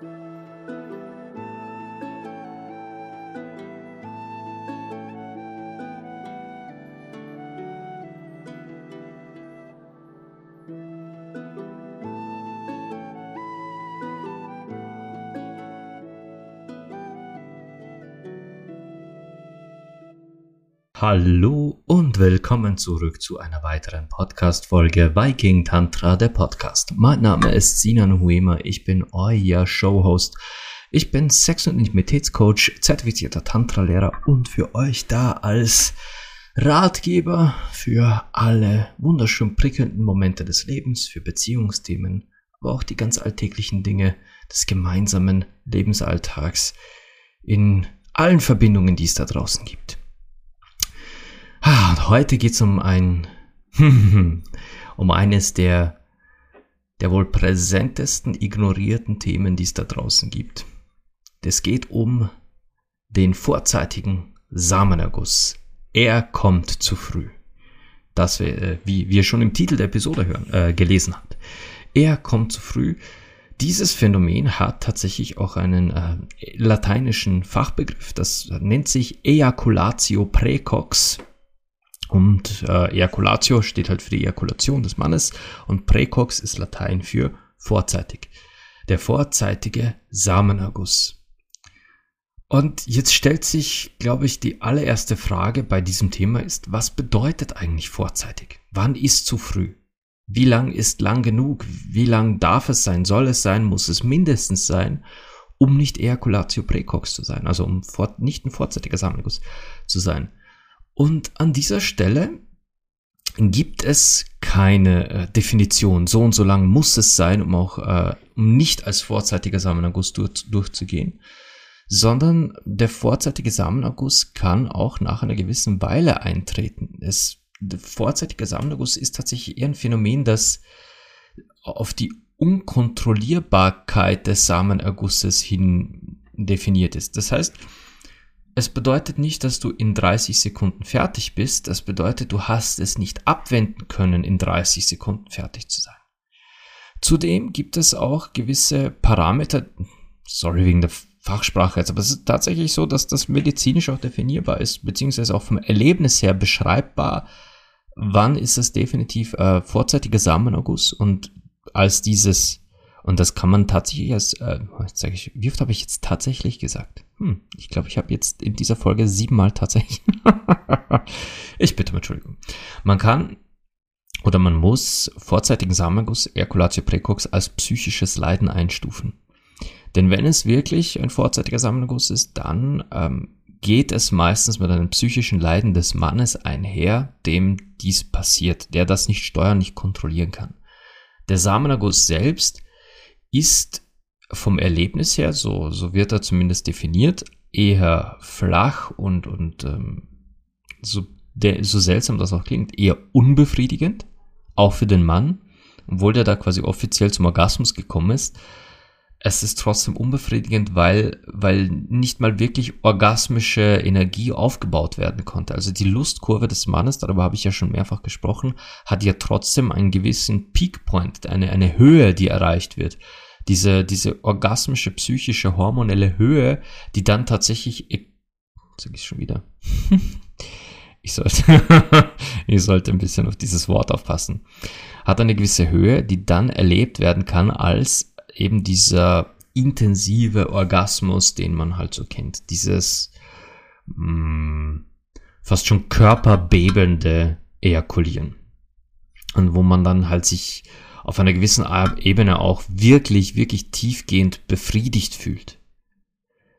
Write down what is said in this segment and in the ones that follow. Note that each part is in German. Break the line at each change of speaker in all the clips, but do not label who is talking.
Thank you. Hallo und willkommen zurück zu einer weiteren Podcast-Folge Viking Tantra, der Podcast. Mein Name ist Sinan Huema, ich bin euer Showhost. Ich bin Sex- und Intimitätscoach, zertifizierter Tantra-Lehrer und für euch da als Ratgeber für alle wunderschön prickelnden Momente des Lebens, für Beziehungsthemen, aber auch die ganz alltäglichen Dinge des gemeinsamen Lebensalltags in allen Verbindungen, die es da draußen gibt. Ah, und heute geht es um ein, um eines der, der wohl präsentesten ignorierten Themen, die es da draußen gibt. Es geht um den vorzeitigen Samenerguss. Er kommt zu früh. Das, äh, wie wir schon im Titel der Episode hören, äh, gelesen hat. Er kommt zu früh. Dieses Phänomen hat tatsächlich auch einen äh, lateinischen Fachbegriff. Das nennt sich Ejaculatio precox. Und äh, Ejaculatio steht halt für die Ejakulation des Mannes und Präcox ist Latein für vorzeitig. Der vorzeitige Samenerguss. Und jetzt stellt sich, glaube ich, die allererste Frage bei diesem Thema ist, was bedeutet eigentlich vorzeitig? Wann ist zu früh? Wie lang ist lang genug? Wie lang darf es sein? Soll es sein? Muss es mindestens sein, um nicht Ejaculatio Präcox zu sein? Also um vor, nicht ein vorzeitiger Samenerguss zu sein. Und an dieser Stelle gibt es keine äh, Definition. So und so lang muss es sein, um auch äh, um nicht als vorzeitiger Samenerguss durch, durchzugehen, sondern der vorzeitige Samenerguss kann auch nach einer gewissen Weile eintreten. Es, der vorzeitige Samenerguss ist tatsächlich eher ein Phänomen, das auf die Unkontrollierbarkeit des Samenergusses hin definiert ist. Das heißt, es bedeutet nicht, dass du in 30 Sekunden fertig bist. Das bedeutet, du hast es nicht abwenden können, in 30 Sekunden fertig zu sein. Zudem gibt es auch gewisse Parameter, sorry wegen der Fachsprache jetzt, aber es ist tatsächlich so, dass das medizinisch auch definierbar ist, beziehungsweise auch vom Erlebnis her beschreibbar, wann ist es definitiv äh, vorzeitiger Samenerguss und als dieses und das kann man tatsächlich als, äh, sage ich, wie oft habe ich jetzt tatsächlich gesagt? Hm, ich glaube, ich habe jetzt in dieser Folge siebenmal tatsächlich. ich bitte um Entschuldigung. Man kann oder man muss vorzeitigen Samenguss, Ejaculatio precox, als psychisches Leiden einstufen. Denn wenn es wirklich ein vorzeitiger Samenguss ist, dann ähm, geht es meistens mit einem psychischen Leiden des Mannes einher, dem dies passiert, der das nicht steuern, nicht kontrollieren kann. Der Samenerguss selbst ist vom Erlebnis her, so, so wird er zumindest definiert, eher flach und, und ähm, so, der, so seltsam das auch klingt, eher unbefriedigend, auch für den Mann, obwohl der da quasi offiziell zum Orgasmus gekommen ist. Es ist trotzdem unbefriedigend, weil, weil nicht mal wirklich orgasmische Energie aufgebaut werden konnte. Also die Lustkurve des Mannes, darüber habe ich ja schon mehrfach gesprochen, hat ja trotzdem einen gewissen Peak Point, eine, eine Höhe, die erreicht wird. Diese, diese orgasmische, psychische, hormonelle Höhe, die dann tatsächlich, sag ich schon wieder, ich sollte, ich sollte ein bisschen auf dieses Wort aufpassen, hat eine gewisse Höhe, die dann erlebt werden kann als eben dieser intensive Orgasmus, den man halt so kennt. Dieses mh, mm, fast schon körperbebende Ejakulieren. Und wo man dann halt sich auf einer gewissen Ebene auch wirklich, wirklich tiefgehend befriedigt fühlt.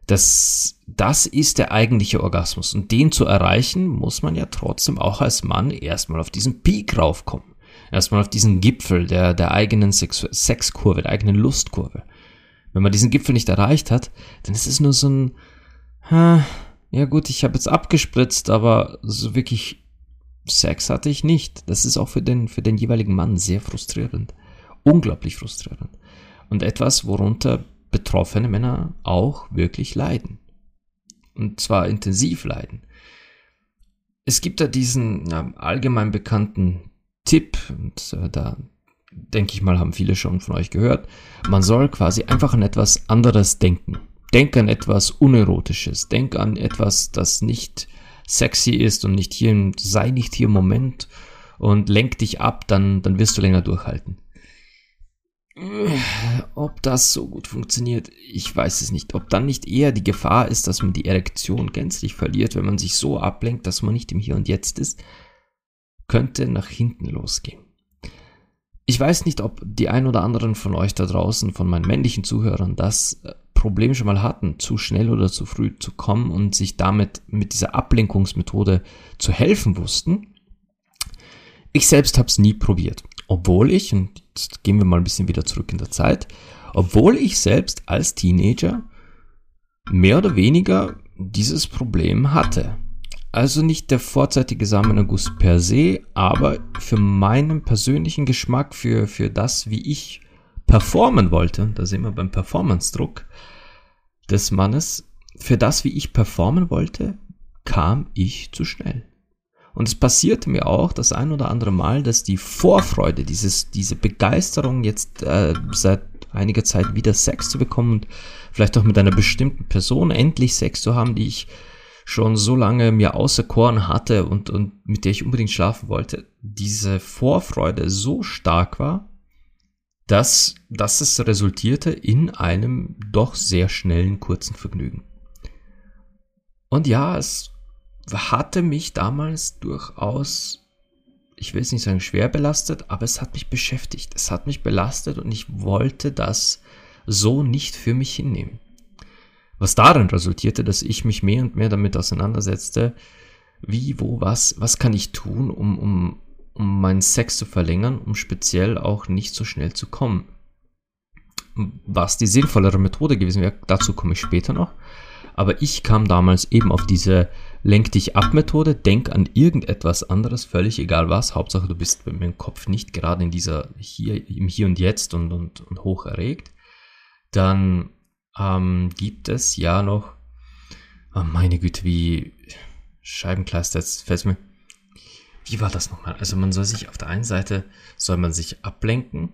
Das, das ist der eigentliche Orgasmus. Und den zu erreichen, muss man ja trotzdem auch als Mann erstmal auf diesen Peak raufkommen. Erstmal auf diesen Gipfel der, der eigenen Sex Sexkurve, der eigenen Lustkurve. Wenn man diesen Gipfel nicht erreicht hat, dann ist es nur so ein, ja gut, ich habe jetzt abgespritzt, aber so wirklich Sex hatte ich nicht. Das ist auch für den, für den jeweiligen Mann sehr frustrierend. Unglaublich frustrierend. Und etwas, worunter betroffene Männer auch wirklich leiden. Und zwar intensiv leiden. Es gibt da diesen ja, allgemein bekannten Tipp, und äh, da denke ich mal, haben viele schon von euch gehört. Man soll quasi einfach an etwas anderes denken. Denk an etwas Unerotisches. Denk an etwas, das nicht sexy ist und nicht hier, sei nicht hier im Moment und lenk dich ab, dann, dann wirst du länger durchhalten. Ob das so gut funktioniert, ich weiß es nicht. Ob dann nicht eher die Gefahr ist, dass man die Erektion gänzlich verliert, wenn man sich so ablenkt, dass man nicht im Hier und Jetzt ist, könnte nach hinten losgehen. Ich weiß nicht, ob die ein oder anderen von euch da draußen, von meinen männlichen Zuhörern, das äh, Problem schon mal hatten, zu schnell oder zu früh zu kommen und sich damit mit dieser Ablenkungsmethode zu helfen wussten. Ich selbst habe es nie probiert, obwohl ich, und jetzt gehen wir mal ein bisschen wieder zurück in der Zeit, obwohl ich selbst als Teenager mehr oder weniger dieses Problem hatte. Also nicht der vorzeitige Samenerguss per se, aber für meinen persönlichen Geschmack, für, für das, wie ich performen wollte, da sind wir beim Performance-Druck des Mannes, für das, wie ich performen wollte, kam ich zu schnell. Und es passierte mir auch das ein oder andere Mal, dass die Vorfreude, dieses, diese Begeisterung jetzt äh, seit einiger Zeit wieder Sex zu bekommen und vielleicht auch mit einer bestimmten Person endlich Sex zu haben, die ich schon so lange mir auserkoren hatte und, und mit der ich unbedingt schlafen wollte, diese Vorfreude so stark war, dass, dass es resultierte in einem doch sehr schnellen, kurzen Vergnügen. Und ja, es hatte mich damals durchaus, ich will es nicht sagen schwer belastet, aber es hat mich beschäftigt. Es hat mich belastet und ich wollte das so nicht für mich hinnehmen. Was darin resultierte, dass ich mich mehr und mehr damit auseinandersetzte, wie, wo, was, was kann ich tun, um, um, um meinen Sex zu verlängern, um speziell auch nicht so schnell zu kommen. Was die sinnvollere Methode gewesen wäre, dazu komme ich später noch. Aber ich kam damals eben auf diese Lenk dich ab Methode, denk an irgendetwas anderes, völlig egal was, Hauptsache du bist mit dem Kopf nicht gerade in dieser hier, im Hier und Jetzt und, und, und hoch erregt. Dann ähm, gibt es ja noch, oh meine Güte, wie Scheibenkleister, jetzt fällt mir, wie war das nochmal? Also man soll sich auf der einen Seite, soll man sich ablenken,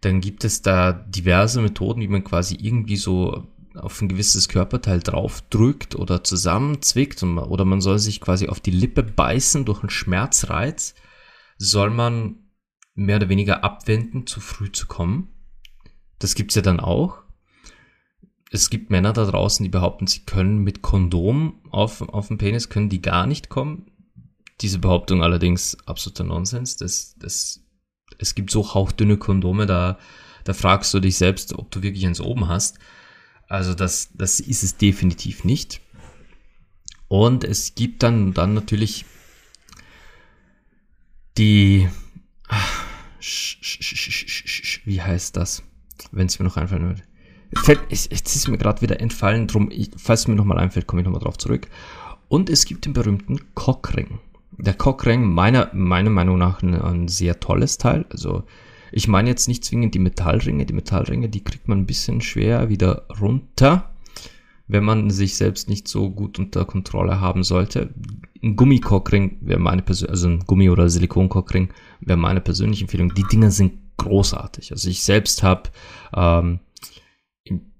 dann gibt es da diverse Methoden, wie man quasi irgendwie so auf ein gewisses Körperteil draufdrückt oder zusammenzwickt. Und, oder man soll sich quasi auf die Lippe beißen durch einen Schmerzreiz, soll man mehr oder weniger abwenden, zu früh zu kommen. Das gibt's ja dann auch es gibt Männer da draußen, die behaupten, sie können mit Kondom auf, auf den Penis, können die gar nicht kommen. Diese Behauptung allerdings absoluter Nonsens. Das, das, es gibt so hauchdünne Kondome, da, da fragst du dich selbst, ob du wirklich eins oben hast. Also das, das ist es definitiv nicht. Und es gibt dann, dann natürlich die, wie heißt das, wenn es mir noch einfallen würde Fällt, jetzt ist mir gerade wieder entfallen, drum, ich, falls es mir nochmal einfällt, komme ich nochmal drauf zurück. Und es gibt den berühmten Cockring. Der Cockring, meiner, meiner Meinung nach, ein, ein sehr tolles Teil. Also, ich meine jetzt nicht zwingend die Metallringe. Die Metallringe, die kriegt man ein bisschen schwer wieder runter, wenn man sich selbst nicht so gut unter Kontrolle haben sollte. Ein Gummikockring wäre meine persönliche, also ein Gummi- oder Silikonkockring wäre meine persönliche Empfehlung. Die Dinger sind großartig. Also ich selbst habe ähm,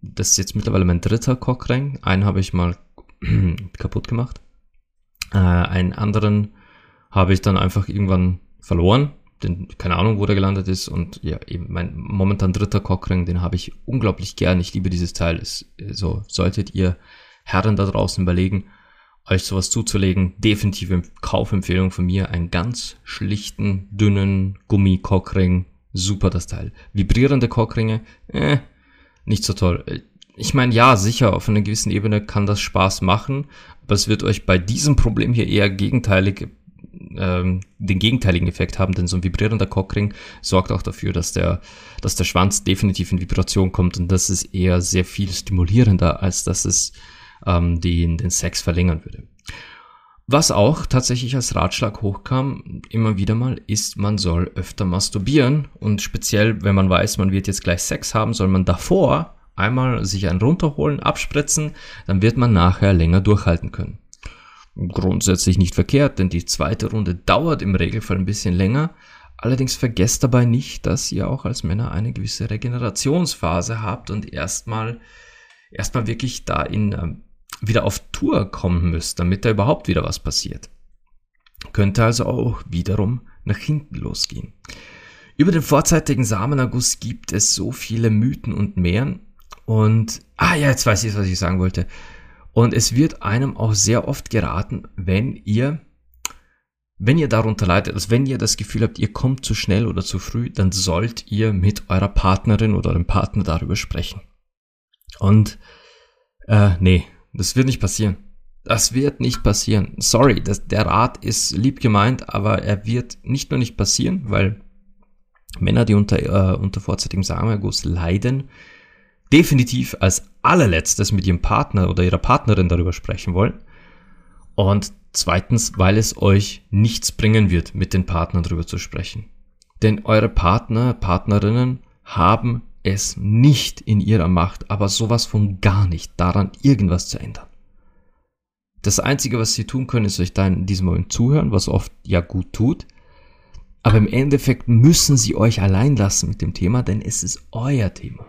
das ist jetzt mittlerweile mein dritter Cockring. Einen habe ich mal kaputt gemacht. Äh, einen anderen habe ich dann einfach irgendwann verloren. Den, keine Ahnung, wo der gelandet ist. Und ja, eben mein momentan dritter Cockring, den habe ich unglaublich gern. Ich liebe dieses Teil. Es, so solltet ihr Herren da draußen überlegen, euch sowas zuzulegen. Definitive Kaufempfehlung von mir. Einen ganz schlichten, dünnen Gummi-Cockring. Super das Teil. Vibrierende Cockringe, äh, nicht so toll. Ich meine, ja, sicher, auf einer gewissen Ebene kann das Spaß machen, aber es wird euch bei diesem Problem hier eher gegenteilig, ähm, den gegenteiligen Effekt haben, denn so ein vibrierender Cockring sorgt auch dafür, dass der, dass der Schwanz definitiv in Vibration kommt und das ist eher sehr viel stimulierender, als dass es ähm, den, den Sex verlängern würde. Was auch tatsächlich als Ratschlag hochkam, immer wieder mal, ist, man soll öfter masturbieren. Und speziell, wenn man weiß, man wird jetzt gleich Sex haben, soll man davor einmal sich einen runterholen, abspritzen, dann wird man nachher länger durchhalten können. Grundsätzlich nicht verkehrt, denn die zweite Runde dauert im Regelfall ein bisschen länger, Allerdings vergesst dabei nicht, dass ihr auch als Männer eine gewisse Regenerationsphase habt und erstmal erstmal wirklich da in ähm, wieder auf Tour kommen müsst, damit da überhaupt wieder was passiert. Könnte also auch wiederum nach hinten losgehen. Über den vorzeitigen Samenerguss gibt es so viele Mythen und Mehren. Und, ah ja, jetzt weiß ich, was ich sagen wollte. Und es wird einem auch sehr oft geraten, wenn ihr, wenn ihr darunter leidet, also wenn ihr das Gefühl habt, ihr kommt zu schnell oder zu früh, dann sollt ihr mit eurer Partnerin oder eurem Partner darüber sprechen. Und, äh, nee, das wird nicht passieren. Das wird nicht passieren. Sorry, das, der Rat ist lieb gemeint, aber er wird nicht nur nicht passieren, weil Männer, die unter, äh, unter vorzeitigem Samenerguss leiden, definitiv als allerletztes mit ihrem Partner oder ihrer Partnerin darüber sprechen wollen. Und zweitens, weil es euch nichts bringen wird, mit den Partnern darüber zu sprechen. Denn eure Partner, Partnerinnen haben es nicht in ihrer Macht, aber sowas von gar nicht, daran irgendwas zu ändern. Das Einzige, was sie tun können, ist euch da in diesem Moment zuhören, was oft ja gut tut. Aber im Endeffekt müssen sie euch allein lassen mit dem Thema, denn es ist euer Thema.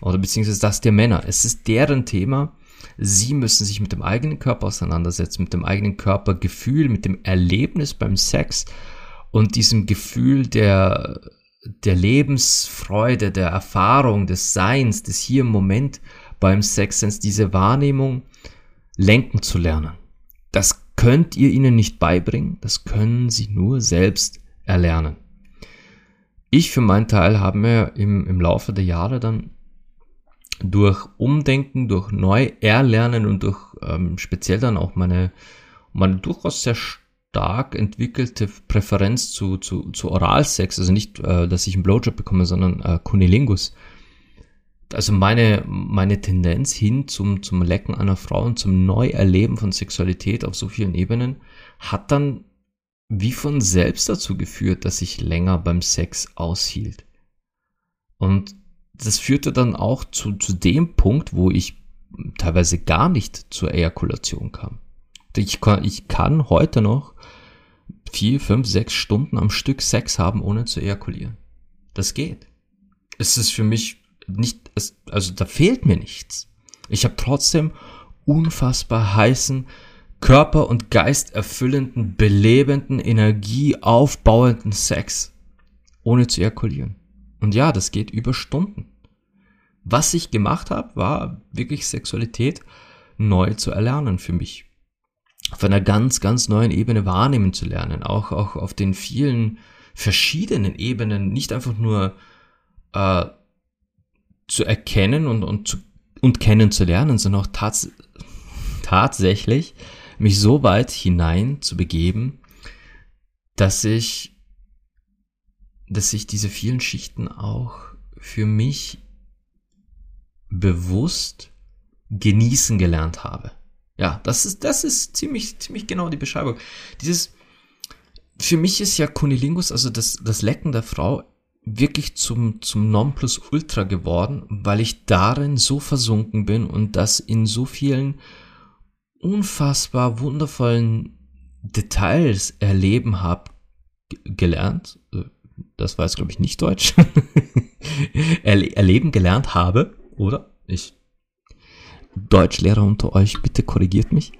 Oder beziehungsweise das der Männer. Es ist deren Thema. Sie müssen sich mit dem eigenen Körper auseinandersetzen, mit dem eigenen Körpergefühl, mit dem Erlebnis beim Sex und diesem Gefühl der, der Lebensfreude, der Erfahrung, des Seins, des hier im Moment beim Sex, diese Wahrnehmung lenken zu lernen. Das könnt ihr ihnen nicht beibringen, das können sie nur selbst erlernen. Ich für meinen Teil habe mir im, im Laufe der Jahre dann durch Umdenken, durch Neu-Erlernen und durch ähm, speziell dann auch meine, meine durchaus sehr stark entwickelte Präferenz zu, zu, zu Oralsex, also nicht, äh, dass ich einen Blowjob bekomme, sondern äh, Kunilingus. Also meine, meine Tendenz hin zum, zum Lecken einer Frau und zum Neuerleben von Sexualität auf so vielen Ebenen hat dann wie von selbst dazu geführt, dass ich länger beim Sex aushielt. Und das führte dann auch zu, zu dem Punkt, wo ich teilweise gar nicht zur Ejakulation kam. Ich kann, ich kann heute noch vier, fünf, sechs Stunden am Stück Sex haben, ohne zu ejakulieren. Das geht. Es ist für mich nicht, also da fehlt mir nichts. Ich habe trotzdem unfassbar heißen, Körper und Geist erfüllenden, belebenden, energieaufbauenden Sex, ohne zu ejakulieren. Und ja, das geht über Stunden. Was ich gemacht habe, war wirklich Sexualität neu zu erlernen für mich. Auf einer ganz, ganz neuen Ebene wahrnehmen zu lernen. Auch, auch auf den vielen verschiedenen Ebenen, nicht einfach nur äh, zu erkennen und, und, zu, und kennenzulernen, sondern auch tats tatsächlich mich so weit hinein zu begeben, dass ich dass ich diese vielen Schichten auch für mich bewusst genießen gelernt habe. Ja, das ist, das ist ziemlich, ziemlich genau die Beschreibung. Dieses, für mich ist ja Kunilingus, also das, das Lecken der Frau, wirklich zum, zum Nonplusultra geworden, weil ich darin so versunken bin und das in so vielen unfassbar wundervollen Details erleben habe gelernt, das war jetzt glaube ich nicht Deutsch, Erle erleben gelernt habe, oder? Ich. Deutschlehrer unter euch, bitte korrigiert mich.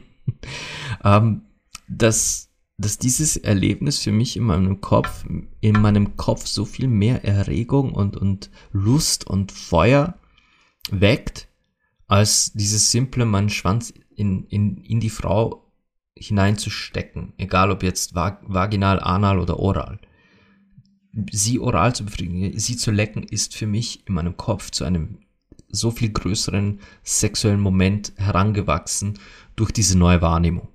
ähm, dass, dass dieses Erlebnis für mich in meinem Kopf, in meinem Kopf so viel mehr Erregung und, und Lust und Feuer weckt, als dieses simple, meinen Schwanz in, in, in die Frau hineinzustecken. Egal ob jetzt vaginal, anal oder oral sie oral zu befriedigen, sie zu lecken, ist für mich in meinem Kopf zu einem so viel größeren sexuellen Moment herangewachsen durch diese neue Wahrnehmung.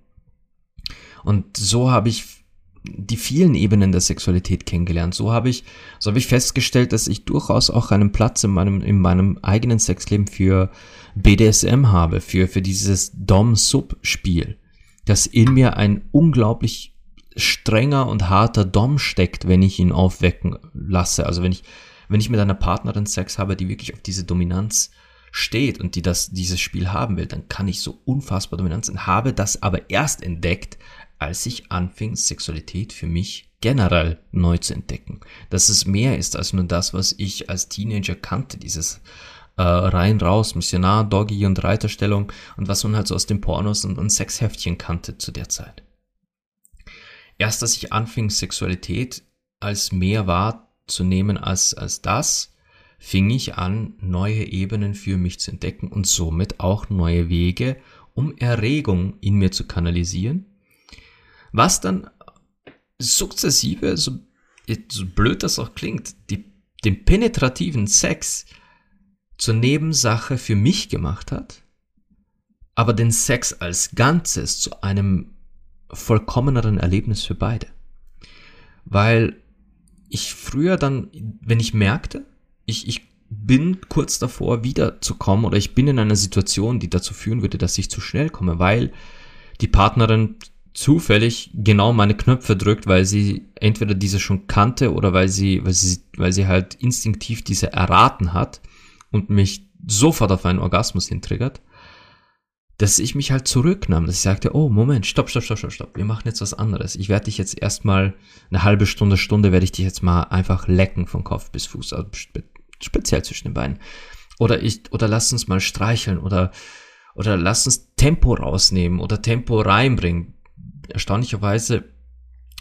Und so habe ich die vielen Ebenen der Sexualität kennengelernt. So habe ich, so habe ich festgestellt, dass ich durchaus auch einen Platz in meinem, in meinem eigenen Sexleben für BDSM habe, für, für dieses Dom-Sub-Spiel, das in mir ein unglaublich strenger und harter Dom steckt, wenn ich ihn aufwecken lasse. Also wenn ich, wenn ich mit einer Partnerin Sex habe, die wirklich auf diese Dominanz steht und die das, dieses Spiel haben will, dann kann ich so unfassbar dominant sein. Habe das aber erst entdeckt, als ich anfing, Sexualität für mich generell neu zu entdecken. Dass es mehr ist als nur das, was ich als Teenager kannte, dieses äh, rein raus, Missionar, Doggy und Reiterstellung und was man halt so aus den Pornos und, und Sexheftchen kannte zu der Zeit. Erst als ich anfing, Sexualität als mehr wahrzunehmen als, als das, fing ich an, neue Ebenen für mich zu entdecken und somit auch neue Wege, um Erregung in mir zu kanalisieren, was dann sukzessive, so, so blöd das auch klingt, die, den penetrativen Sex zur Nebensache für mich gemacht hat, aber den Sex als Ganzes zu einem vollkommeneren Erlebnis für beide. Weil ich früher dann, wenn ich merkte, ich, ich bin kurz davor wiederzukommen oder ich bin in einer Situation, die dazu führen würde, dass ich zu schnell komme, weil die Partnerin zufällig genau meine Knöpfe drückt, weil sie entweder diese schon kannte oder weil sie, weil sie, weil sie halt instinktiv diese erraten hat und mich sofort auf einen Orgasmus hintriggert, dass ich mich halt zurücknahm, dass ich sagte, oh Moment, stopp, stopp, stopp, stopp, stopp, wir machen jetzt was anderes. Ich werde dich jetzt erstmal eine halbe Stunde, Stunde werde ich dich jetzt mal einfach lecken von Kopf bis Fuß, also spe speziell zwischen den Beinen. Oder ich, oder lass uns mal streicheln oder, oder lass uns Tempo rausnehmen oder Tempo reinbringen. Erstaunlicherweise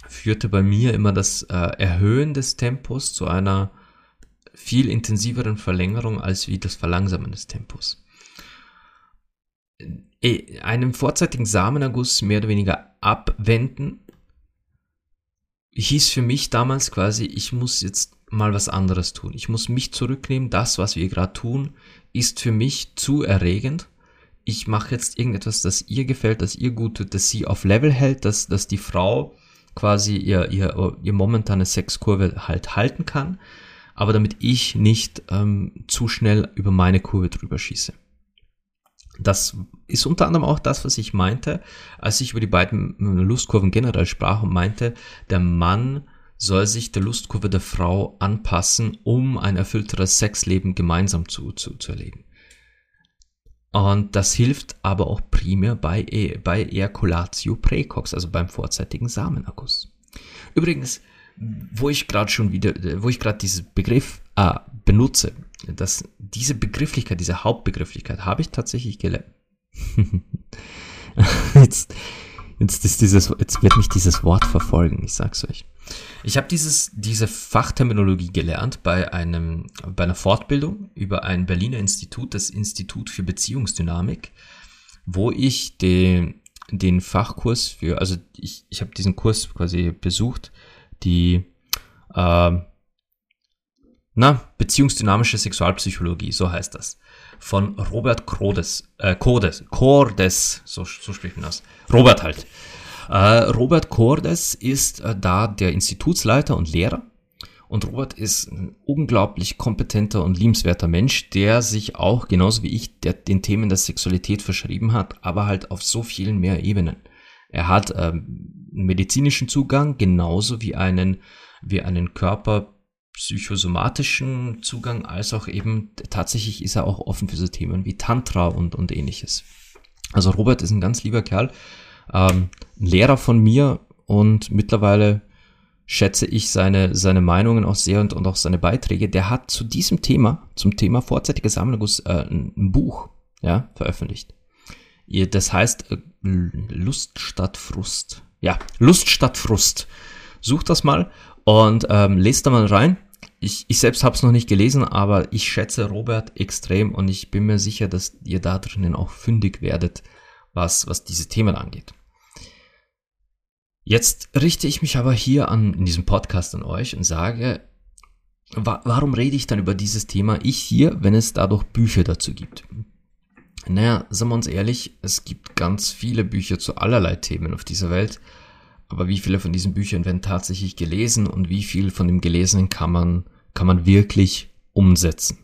führte bei mir immer das äh, Erhöhen des Tempos zu einer viel intensiveren Verlängerung als wie das Verlangsamen des Tempos. Äh, einem vorzeitigen Samenerguss mehr oder weniger abwenden, hieß für mich damals quasi, ich muss jetzt mal was anderes tun. Ich muss mich zurücknehmen. Das, was wir gerade tun, ist für mich zu erregend. Ich mache jetzt irgendetwas, das ihr gefällt, das ihr gut tut, das sie auf Level hält, dass, dass die Frau quasi ihr, ihr, ihr momentane Sexkurve halt halten kann, aber damit ich nicht ähm, zu schnell über meine Kurve drüber schieße. Das ist unter anderem auch das, was ich meinte, als ich über die beiden Lustkurven generell sprach und meinte, der Mann soll sich der Lustkurve der Frau anpassen, um ein erfüllteres Sexleben gemeinsam zu, zu, zu erleben. Und das hilft aber auch primär bei, e, bei Ejaculatio precox, also beim vorzeitigen Samenerguss. Übrigens, wo ich gerade schon wieder, wo ich gerade diesen Begriff äh, benutze, dass diese Begrifflichkeit, diese Hauptbegrifflichkeit habe ich tatsächlich gelernt. jetzt, jetzt, ist dieses, jetzt wird mich dieses Wort verfolgen, ich sag's euch. Ich habe dieses, diese Fachterminologie gelernt bei einem, bei einer Fortbildung über ein Berliner Institut, das Institut für Beziehungsdynamik, wo ich den, den Fachkurs für, also ich, ich habe diesen Kurs quasi besucht, die äh, na, beziehungsdynamische Sexualpsychologie, so heißt das. Von Robert Cordes, äh, Cordes, Cordes, so, so spricht man das. Robert halt. Äh, Robert Cordes ist äh, da der Institutsleiter und Lehrer. Und Robert ist ein unglaublich kompetenter und liebenswerter Mensch, der sich auch, genauso wie ich, der, den Themen der Sexualität verschrieben hat, aber halt auf so vielen mehr Ebenen. Er hat ähm, einen medizinischen Zugang, genauso wie einen, wie einen körperpsychosomatischen Zugang, als auch eben tatsächlich ist er auch offen für so Themen wie Tantra und, und ähnliches. Also Robert ist ein ganz lieber Kerl, ähm, ein Lehrer von mir und mittlerweile schätze ich seine, seine Meinungen auch sehr und, und auch seine Beiträge. Der hat zu diesem Thema, zum Thema vorzeitiger Samenerguss, äh, ein, ein Buch ja, veröffentlicht. Das heißt äh, Lust statt Frust. Ja, Lust statt Frust. Sucht das mal und ähm, lest da mal rein. Ich, ich selbst habe es noch nicht gelesen, aber ich schätze Robert extrem und ich bin mir sicher, dass ihr da drinnen auch fündig werdet, was, was diese Themen angeht. Jetzt richte ich mich aber hier an, in diesem Podcast an euch und sage, wa warum rede ich dann über dieses Thema ich hier, wenn es dadurch Bücher dazu gibt? Naja, sagen wir uns ehrlich, es gibt ganz viele Bücher zu allerlei Themen auf dieser Welt, aber wie viele von diesen Büchern werden tatsächlich gelesen und wie viel von dem Gelesenen kann man, kann man wirklich umsetzen?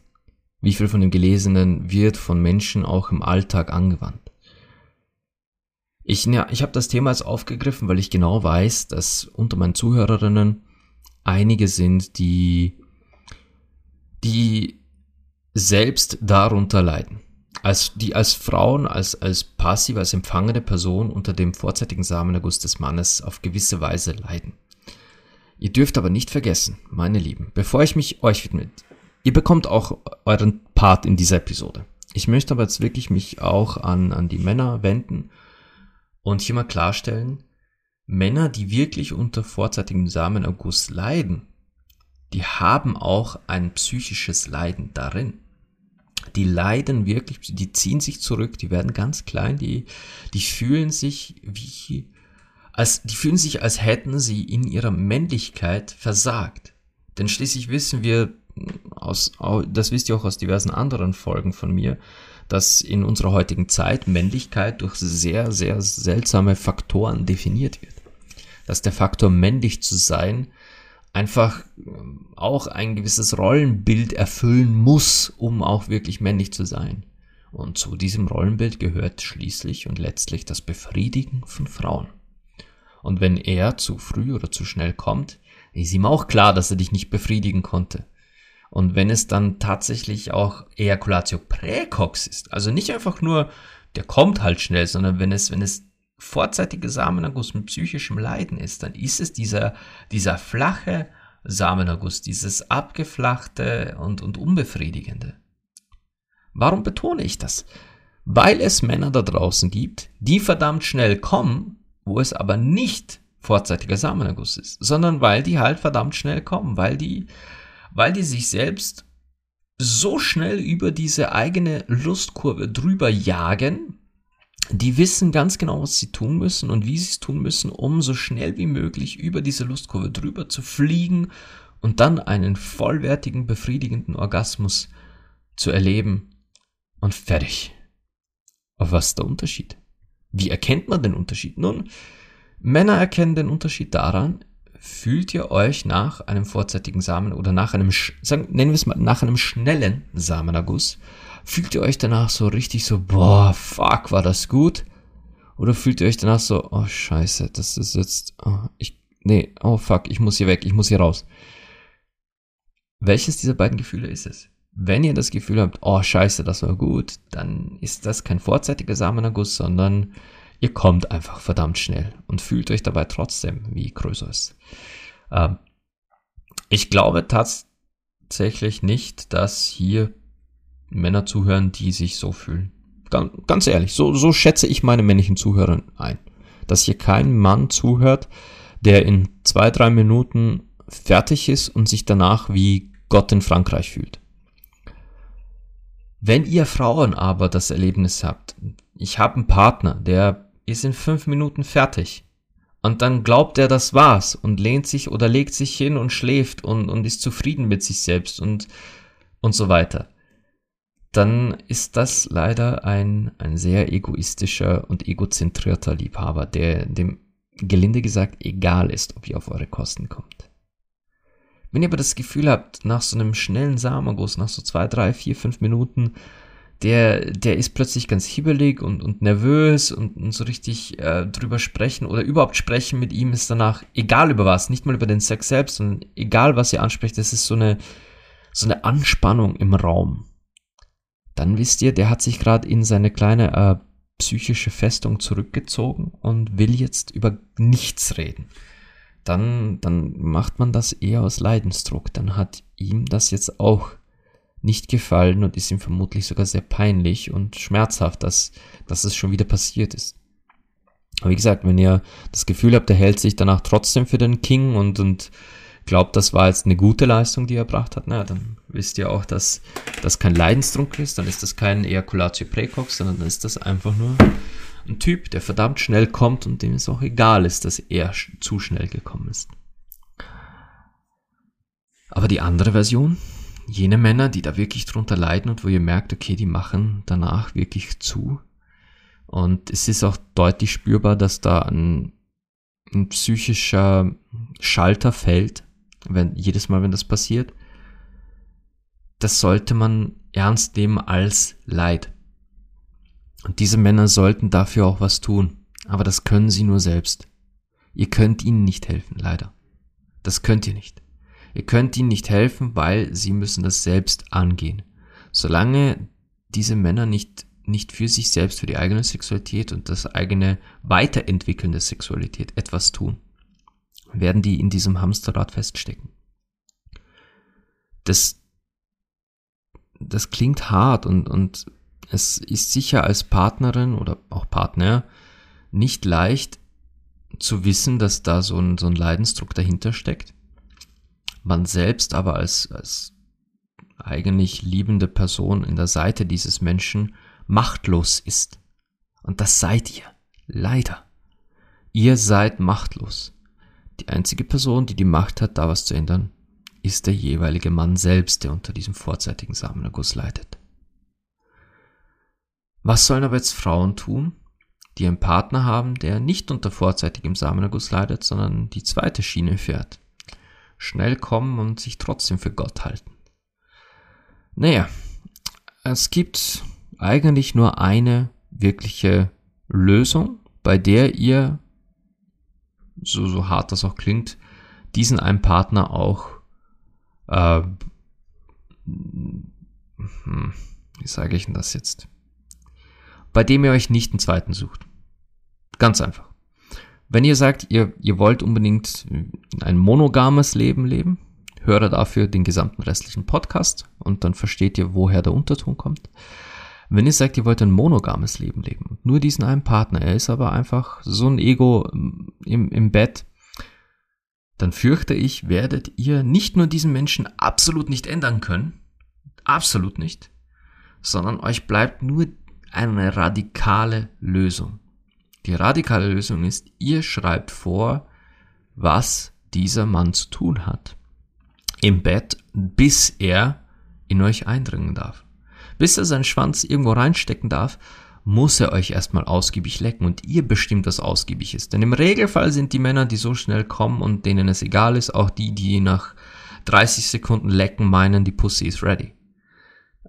Wie viel von dem Gelesenen wird von Menschen auch im Alltag angewandt? Ich, ja, ich habe das Thema jetzt aufgegriffen, weil ich genau weiß, dass unter meinen Zuhörerinnen einige sind, die, die selbst darunter leiden. Als, die als Frauen, als, als passive, als empfangene Person unter dem vorzeitigen Samenerguss des Mannes auf gewisse Weise leiden. Ihr dürft aber nicht vergessen, meine Lieben, bevor ich mich euch widme, ihr bekommt auch euren Part in dieser Episode. Ich möchte aber jetzt wirklich mich auch an, an die Männer wenden und hier mal klarstellen, Männer, die wirklich unter vorzeitigem Samenerguss leiden, die haben auch ein psychisches Leiden darin. Die leiden wirklich, die ziehen sich zurück, die werden ganz klein, die, die fühlen sich wie, als, die fühlen sich, als hätten sie in ihrer Männlichkeit versagt. Denn schließlich wissen wir aus, das wisst ihr auch aus diversen anderen Folgen von mir, dass in unserer heutigen Zeit Männlichkeit durch sehr, sehr seltsame Faktoren definiert wird. Dass der Faktor männlich zu sein einfach ähm, auch ein gewisses Rollenbild erfüllen muss, um auch wirklich männlich zu sein. Und zu diesem Rollenbild gehört schließlich und letztlich das Befriedigen von Frauen. Und wenn er zu früh oder zu schnell kommt, ist ihm auch klar, dass er dich nicht befriedigen konnte. Und wenn es dann tatsächlich auch Ejaculatio praecox ist, also nicht einfach nur, der kommt halt schnell, sondern wenn es, wenn es vorzeitige Samenerguss mit psychischem Leiden ist, dann ist es dieser, dieser flache Samenerguss, dieses abgeflachte und, und unbefriedigende. Warum betone ich das? Weil es Männer da draußen gibt, die verdammt schnell kommen, wo es aber nicht vorzeitiger Samenerguss ist, sondern weil die halt verdammt schnell kommen, weil die, weil die sich selbst so schnell über diese eigene Lustkurve drüber jagen, die wissen ganz genau, was sie tun müssen und wie sie es tun müssen, um so schnell wie möglich über diese Lustkurve drüber zu fliegen und dann einen vollwertigen, befriedigenden Orgasmus zu erleben und fertig. Aber was ist der Unterschied? Wie erkennt man den Unterschied? Nun, Männer erkennen den Unterschied daran, fühlt ihr euch nach einem vorzeitigen Samen oder nach einem, sagen, nennen wir es mal, nach einem schnellen Samenerguss Fühlt ihr euch danach so richtig so, boah, fuck, war das gut? Oder fühlt ihr euch danach so, oh scheiße, das ist jetzt, oh, ich, nee, oh fuck, ich muss hier weg, ich muss hier raus. Welches dieser beiden Gefühle ist es? Wenn ihr das Gefühl habt, oh scheiße, das war gut, dann ist das kein vorzeitiger Samenerguss, sondern ihr kommt einfach verdammt schnell und fühlt euch dabei trotzdem wie Krösus. Ähm, ich glaube tatsächlich nicht, dass hier Männer zuhören, die sich so fühlen. Ganz, ganz ehrlich, so, so schätze ich meine männlichen Zuhörer ein. Dass hier kein Mann zuhört, der in zwei, drei Minuten fertig ist und sich danach wie Gott in Frankreich fühlt. Wenn ihr Frauen aber das Erlebnis habt, ich habe einen Partner, der ist in fünf Minuten fertig. Und dann glaubt er, das war's und lehnt sich oder legt sich hin und schläft und, und ist zufrieden mit sich selbst und, und so weiter dann ist das leider ein, ein sehr egoistischer und egozentrierter Liebhaber, der dem gelinde gesagt egal ist, ob ihr auf eure Kosten kommt. Wenn ihr aber das Gefühl habt, nach so einem schnellen Samenguss, nach so zwei, drei, vier, fünf Minuten, der, der ist plötzlich ganz hibbelig und, und nervös und, und so richtig äh, drüber sprechen oder überhaupt sprechen mit ihm ist danach egal über was, nicht mal über den Sex selbst, sondern egal was ihr ansprecht, das ist so eine, so eine Anspannung im Raum dann wisst ihr, der hat sich gerade in seine kleine äh, psychische Festung zurückgezogen und will jetzt über nichts reden. Dann, dann macht man das eher aus Leidensdruck. Dann hat ihm das jetzt auch nicht gefallen und ist ihm vermutlich sogar sehr peinlich und schmerzhaft, dass, dass es schon wieder passiert ist. Aber wie gesagt, wenn ihr das Gefühl habt, er hält sich danach trotzdem für den King und, und glaubt, das war jetzt eine gute Leistung, die er erbracht hat, na, dann wisst ihr auch, dass das kein Leidensdruck ist, dann ist das kein Ejaculatio precox, sondern dann ist das einfach nur ein Typ, der verdammt schnell kommt und dem es auch egal ist, dass er zu schnell gekommen ist. Aber die andere Version, jene Männer, die da wirklich drunter leiden und wo ihr merkt, okay, die machen danach wirklich zu. Und es ist auch deutlich spürbar, dass da ein, ein psychischer Schalter fällt, wenn, jedes Mal, wenn das passiert, das sollte man ernst nehmen als Leid. Und diese Männer sollten dafür auch was tun. Aber das können sie nur selbst. Ihr könnt ihnen nicht helfen, leider. Das könnt ihr nicht. Ihr könnt ihnen nicht helfen, weil sie müssen das selbst angehen. Solange diese Männer nicht, nicht für sich selbst, für die eigene Sexualität und das eigene Weiterentwickeln der Sexualität etwas tun, werden die in diesem Hamsterrad feststecken. Das, das klingt hart und, und es ist sicher als Partnerin oder auch Partner nicht leicht zu wissen, dass da so ein, so ein Leidensdruck dahinter steckt. Man selbst aber als, als eigentlich liebende Person in der Seite dieses Menschen machtlos ist. Und das seid ihr. Leider. Ihr seid machtlos. Die einzige Person, die die Macht hat, da was zu ändern, ist der jeweilige Mann selbst, der unter diesem vorzeitigen Samenerguss leidet. Was sollen aber jetzt Frauen tun, die einen Partner haben, der nicht unter vorzeitigem Samenerguss leidet, sondern die zweite Schiene fährt? Schnell kommen und sich trotzdem für Gott halten. Naja, es gibt eigentlich nur eine wirkliche Lösung, bei der ihr, so, so hart das auch klingt, diesen einen Partner auch, äh, hm, wie sage ich denn das jetzt? Bei dem ihr euch nicht einen zweiten sucht. Ganz einfach. Wenn ihr sagt, ihr, ihr wollt unbedingt ein monogames Leben leben, höre dafür den gesamten restlichen Podcast und dann versteht ihr, woher der Unterton kommt. Wenn ihr sagt, ihr wollt ein monogames Leben leben, nur diesen einen Partner, er ist aber einfach so ein Ego im, im Bett, dann fürchte ich, werdet ihr nicht nur diesen Menschen absolut nicht ändern können, absolut nicht, sondern euch bleibt nur eine radikale Lösung. Die radikale Lösung ist, ihr schreibt vor, was dieser Mann zu tun hat im Bett, bis er in euch eindringen darf. Bis er seinen Schwanz irgendwo reinstecken darf, muss er euch erstmal ausgiebig lecken und ihr bestimmt, was ausgiebig ist. Denn im Regelfall sind die Männer, die so schnell kommen und denen es egal ist, auch die, die nach 30 Sekunden lecken meinen, die Pussy ist ready.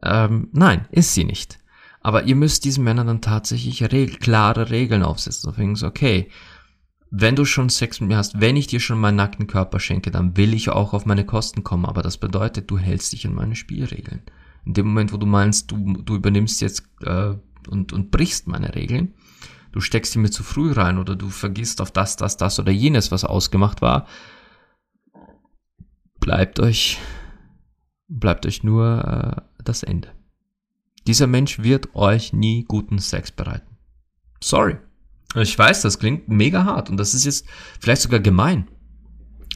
Ähm, nein, ist sie nicht. Aber ihr müsst diesen Männern dann tatsächlich reg klare Regeln aufsetzen. Deswegen okay, wenn du schon Sex mit mir hast, wenn ich dir schon meinen nackten Körper schenke, dann will ich auch auf meine Kosten kommen. Aber das bedeutet, du hältst dich an meine Spielregeln. In dem Moment, wo du meinst, du, du übernimmst jetzt äh, und, und brichst meine Regeln, du steckst sie mir zu früh rein oder du vergisst auf das, das, das oder jenes, was ausgemacht war, bleibt euch, bleibt euch nur äh, das Ende. Dieser Mensch wird euch nie guten Sex bereiten. Sorry. Ich weiß, das klingt mega hart und das ist jetzt vielleicht sogar gemein.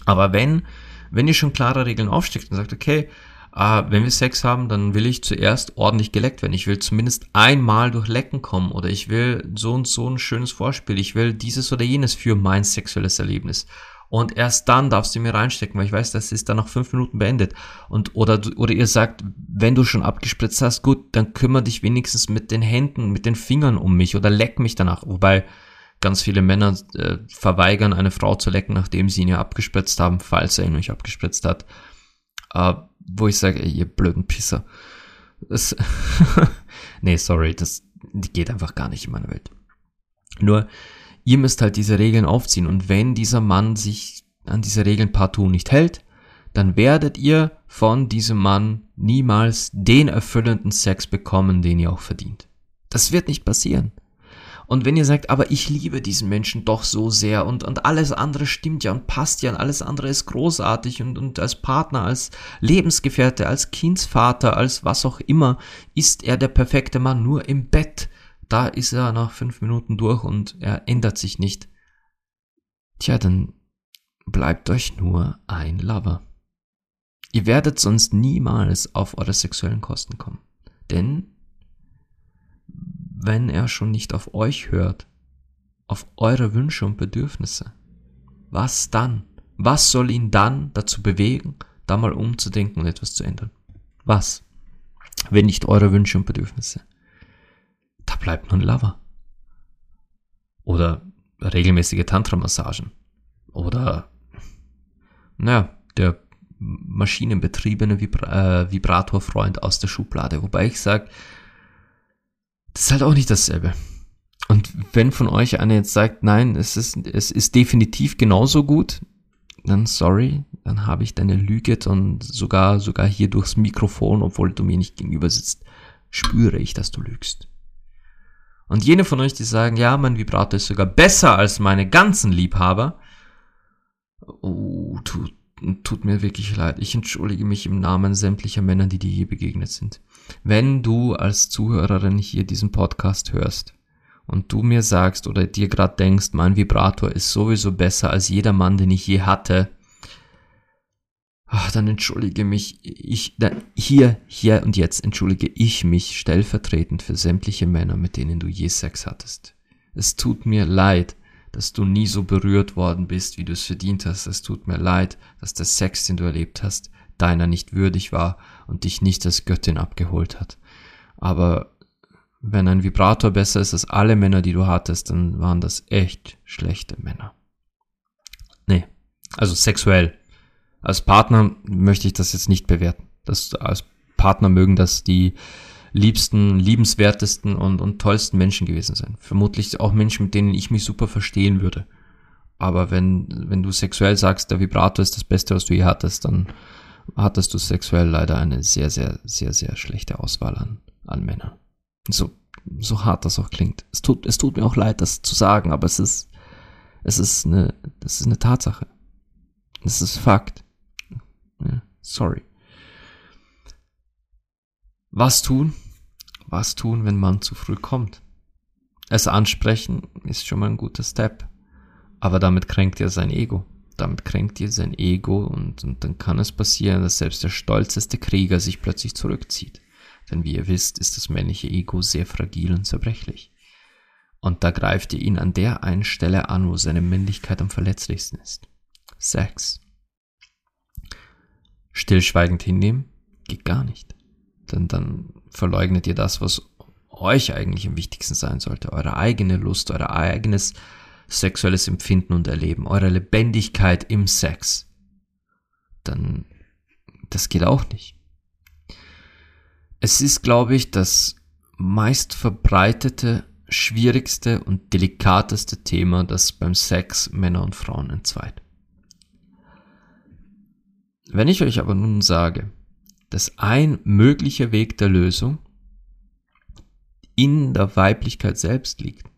Aber wenn, wenn ihr schon klare Regeln aufsteckt und sagt, okay, äh, wenn wir Sex haben, dann will ich zuerst ordentlich geleckt werden. Ich will zumindest einmal durch Lecken kommen oder ich will so und so ein schönes Vorspiel. Ich will dieses oder jenes für mein sexuelles Erlebnis und erst dann darfst du mir reinstecken, weil ich weiß, das ist dann nach fünf Minuten beendet. Und oder oder ihr sagt, wenn du schon abgespritzt hast, gut, dann kümmere dich wenigstens mit den Händen, mit den Fingern um mich oder leck mich danach. Wobei ganz viele Männer äh, verweigern, eine Frau zu lecken, nachdem sie ihn ja abgespritzt haben, falls er ihn nicht abgespritzt hat. Äh, wo ich sage, ihr blöden Pisser. Das nee, sorry, das geht einfach gar nicht in meiner Welt. Nur, ihr müsst halt diese Regeln aufziehen und wenn dieser Mann sich an diese Regeln partout nicht hält, dann werdet ihr von diesem Mann niemals den erfüllenden Sex bekommen, den ihr auch verdient. Das wird nicht passieren. Und wenn ihr sagt, aber ich liebe diesen Menschen doch so sehr und, und alles andere stimmt ja und passt ja und alles andere ist großartig und, und als Partner, als Lebensgefährte, als Kindsvater, als was auch immer, ist er der perfekte Mann nur im Bett da ist er nach fünf Minuten durch und er ändert sich nicht. Tja, dann bleibt euch nur ein Lover. Ihr werdet sonst niemals auf eure sexuellen Kosten kommen. Denn wenn er schon nicht auf euch hört, auf eure Wünsche und Bedürfnisse, was dann? Was soll ihn dann dazu bewegen, da mal umzudenken und etwas zu ändern? Was? Wenn nicht eure Wünsche und Bedürfnisse? da bleibt nur ein Lover. Oder regelmäßige Tantra-Massagen. Oder, naja, der maschinenbetriebene Vibra äh, Vibratorfreund aus der Schublade. Wobei ich sage, das ist halt auch nicht dasselbe. Und wenn von euch einer jetzt sagt, nein, es ist, es ist definitiv genauso gut, dann sorry, dann habe ich deine Lüge und sogar, sogar hier durchs Mikrofon, obwohl du mir nicht gegenüber sitzt, spüre ich, dass du lügst. Und jene von euch, die sagen, ja, mein Vibrator ist sogar besser als meine ganzen Liebhaber, Oh, tut, tut mir wirklich leid. Ich entschuldige mich im Namen sämtlicher Männer, die dir je begegnet sind. Wenn du als Zuhörerin hier diesen Podcast hörst und du mir sagst oder dir gerade denkst, mein Vibrator ist sowieso besser als jeder Mann, den ich je hatte, ach, dann entschuldige mich, ich, da, hier, hier und jetzt entschuldige ich mich stellvertretend für sämtliche Männer, mit denen du je Sex hattest. Es tut mir leid, dass du nie so berührt worden bist, wie du es verdient hast. Es tut mir leid, dass der Sex, den du erlebt hast, deiner nicht würdig war und dich nicht als Göttin abgeholt hat. Aber wenn ein Vibrator besser ist als alle Männer, die du hattest, dann waren das echt schlechte Männer. Nee, also sexuell als Partner möchte ich das jetzt nicht bewerten. Das, als Partner mögen das die liebsten, liebenswertesten und, und tollsten Menschen gewesen sein. Vermutlich auch Menschen, mit denen ich mich super verstehen würde. Aber wenn, wenn du sexuell sagst, der Vibrator ist das Beste, was du je hattest, dann hattest du sexuell leider eine sehr, sehr, sehr, sehr schlechte Auswahl an, an Männern. So, so hart das auch klingt. Es tut, es tut mir auch leid, das zu sagen, aber es ist, es ist eine, das ist eine Tatsache. Es ist Fakt. Ja, sorry. Was tun? Was tun, wenn man zu früh kommt? Es ansprechen ist schon mal ein guter Step. Aber damit kränkt er sein Ego. Damit kränkt ihr sein Ego und, und dann kann es passieren, dass selbst der stolzeste Krieger sich plötzlich zurückzieht. Denn wie ihr wisst, ist das männliche Ego sehr fragil und zerbrechlich. Und da greift ihr ihn an der einen Stelle an, wo seine Männlichkeit am verletzlichsten ist. Sex stillschweigend hinnehmen, geht gar nicht. Denn dann verleugnet ihr das, was euch eigentlich am wichtigsten sein sollte. Eure eigene Lust, euer eigenes sexuelles Empfinden und Erleben, eure Lebendigkeit im Sex. Dann, das geht auch nicht. Es ist, glaube ich, das meist verbreitete, schwierigste und delikateste Thema, das beim Sex Männer und Frauen entzweit. Wenn ich euch aber nun sage, dass ein möglicher Weg der Lösung in der Weiblichkeit selbst liegt,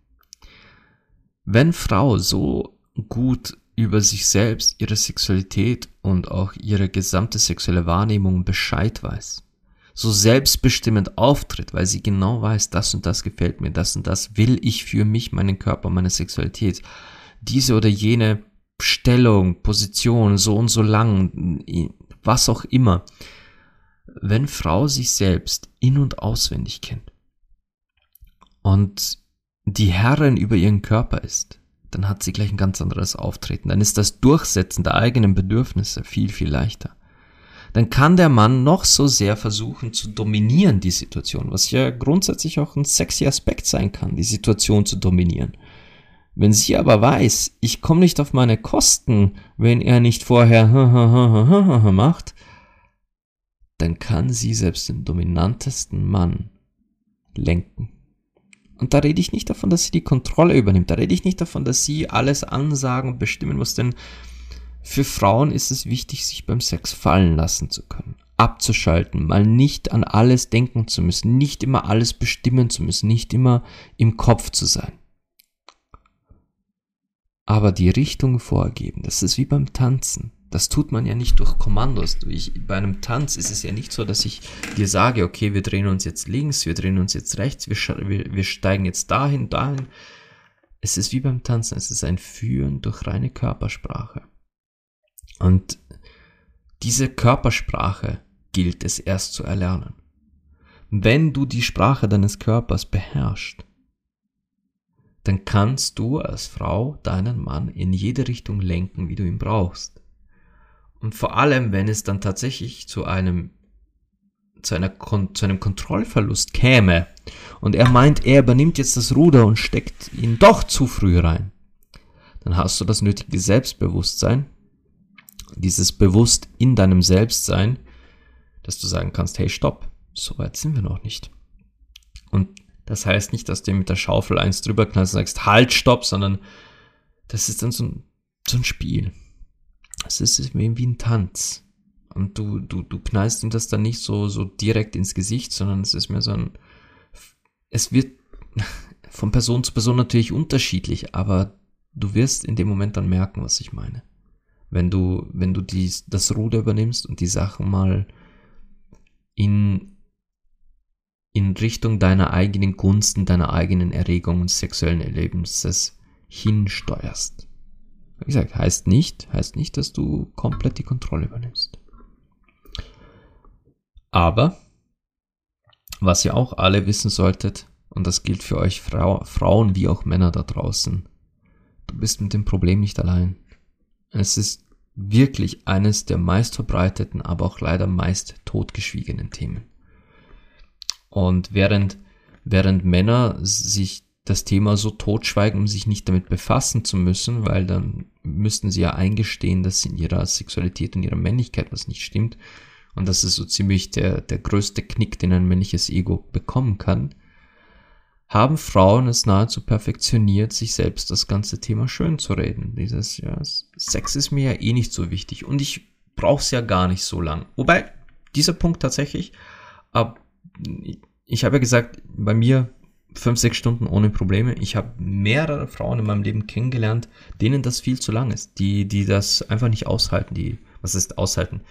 wenn Frau so gut über sich selbst, ihre Sexualität und auch ihre gesamte sexuelle Wahrnehmung Bescheid weiß, so selbstbestimmend auftritt, weil sie genau weiß, das und das gefällt mir, das und das will ich für mich, meinen Körper, meine Sexualität, diese oder jene Stellung, Position, so und so lang, was auch immer. Wenn Frau sich selbst in und auswendig kennt und die Herrin über ihren Körper ist, dann hat sie gleich ein ganz anderes Auftreten. Dann ist das Durchsetzen der eigenen Bedürfnisse viel, viel leichter. Dann kann der Mann noch so sehr versuchen zu dominieren, die Situation, was ja grundsätzlich auch ein sexy Aspekt sein kann, die Situation zu dominieren. Wenn sie aber weiß, ich komme nicht auf meine Kosten, wenn er nicht vorher macht, dann kann sie selbst den dominantesten Mann lenken. Und da rede ich nicht davon, dass sie die Kontrolle übernimmt. Da rede ich nicht davon, dass sie alles ansagen und bestimmen muss, denn für Frauen ist es wichtig, sich beim Sex fallen lassen zu können. Abzuschalten, mal nicht an alles denken zu müssen, nicht immer alles bestimmen zu müssen, nicht immer im Kopf zu sein aber die Richtung vorgeben. Das ist wie beim Tanzen. Das tut man ja nicht durch Kommandos. Ich, bei einem Tanz ist es ja nicht so, dass ich dir sage, okay, wir drehen uns jetzt links, wir drehen uns jetzt rechts, wir, wir, wir steigen jetzt dahin, dahin. Es ist wie beim Tanzen, es ist ein Führen durch reine Körpersprache. Und diese Körpersprache gilt es erst zu erlernen. Wenn du die Sprache deines Körpers beherrschst, dann kannst du als Frau deinen Mann in jede Richtung lenken, wie du ihn brauchst. Und vor allem, wenn es dann tatsächlich zu einem zu, einer, zu einem Kontrollverlust käme und er meint, er übernimmt jetzt das Ruder und steckt ihn doch zu früh rein, dann hast du das nötige Selbstbewusstsein, dieses Bewusst in deinem Selbstsein, dass du sagen kannst, hey, stopp, so weit sind wir noch nicht. Und das heißt nicht, dass du mit der Schaufel eins drüber knallst und sagst, halt, stopp, sondern das ist dann so ein, so ein Spiel. Es ist wie ein Tanz. Und du, du, du knallst ihm das dann nicht so, so direkt ins Gesicht, sondern es ist mehr so ein, es wird von Person zu Person natürlich unterschiedlich, aber du wirst in dem Moment dann merken, was ich meine. wenn du, wenn du dies, das Ruder übernimmst und die Sachen mal in, in Richtung deiner eigenen Gunsten, deiner eigenen Erregung und sexuellen Erlebnisses hinsteuerst. Wie gesagt, heißt nicht, heißt nicht, dass du komplett die Kontrolle übernimmst. Aber, was ihr auch alle wissen solltet, und das gilt für euch Frau, Frauen wie auch Männer da draußen, du bist mit dem Problem nicht allein. Es ist wirklich eines der meist verbreiteten, aber auch leider meist totgeschwiegenen Themen. Und während, während Männer sich das Thema so totschweigen, um sich nicht damit befassen zu müssen, weil dann müssten sie ja eingestehen, dass in ihrer Sexualität und ihrer Männlichkeit was nicht stimmt. Und das ist so ziemlich der, der größte Knick, den ein männliches Ego bekommen kann haben Frauen es nahezu perfektioniert, sich selbst das ganze Thema schön zu reden. Dieses, ja, Sex ist mir ja eh nicht so wichtig und ich brauche es ja gar nicht so lang. Wobei, dieser Punkt tatsächlich, ab, ich habe ja gesagt, bei mir fünf, sechs Stunden ohne Probleme. Ich habe mehrere Frauen in meinem Leben kennengelernt, denen das viel zu lang ist, die, die das einfach nicht aushalten, die, was ist aushalten?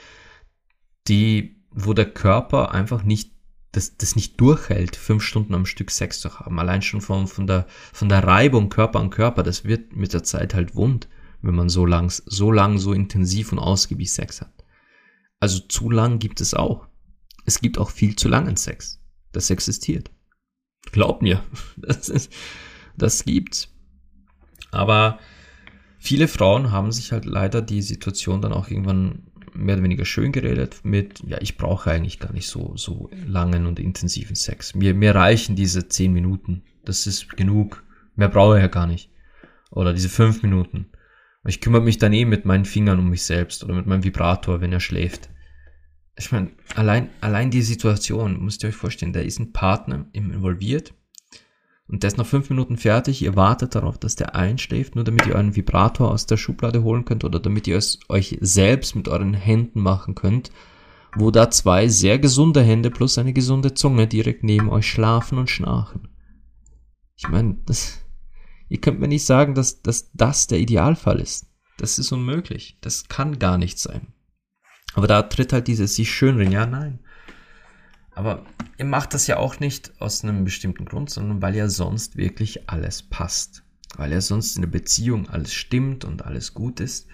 Die, wo der Körper einfach nicht das, das nicht durchhält, fünf Stunden am Stück Sex zu haben. Allein schon von, von, der, von der Reibung Körper an Körper, das wird mit der Zeit halt wund, wenn man so lang, so lang, so intensiv und ausgiebig Sex hat. Also zu lang gibt es auch. Es gibt auch viel zu langen Sex. Das existiert. Glaub mir, das, ist, das gibt's. Aber viele Frauen haben sich halt leider die Situation dann auch irgendwann mehr oder weniger schön geredet mit, ja, ich brauche eigentlich gar nicht so, so langen und intensiven Sex. Mir, mir reichen diese zehn Minuten. Das ist genug. Mehr brauche ich ja gar nicht. Oder diese fünf Minuten. Ich kümmere mich dann eh mit meinen Fingern um mich selbst oder mit meinem Vibrator, wenn er schläft. Ich meine, allein, allein die Situation, müsst ihr euch vorstellen, da ist ein Partner involviert, und der ist nach fünf Minuten fertig. Ihr wartet darauf, dass der einschläft, nur damit ihr euren Vibrator aus der Schublade holen könnt oder damit ihr es euch selbst mit euren Händen machen könnt, wo da zwei sehr gesunde Hände plus eine gesunde Zunge direkt neben euch schlafen und schnarchen. Ich meine, das, ihr könnt mir nicht sagen, dass, dass das der Idealfall ist. Das ist unmöglich. Das kann gar nicht sein. Aber da tritt halt dieses sich schönreden. Ja, nein. Aber ihr macht das ja auch nicht aus einem bestimmten Grund, sondern weil ja sonst wirklich alles passt. Weil ja sonst in der Beziehung alles stimmt und alles gut ist.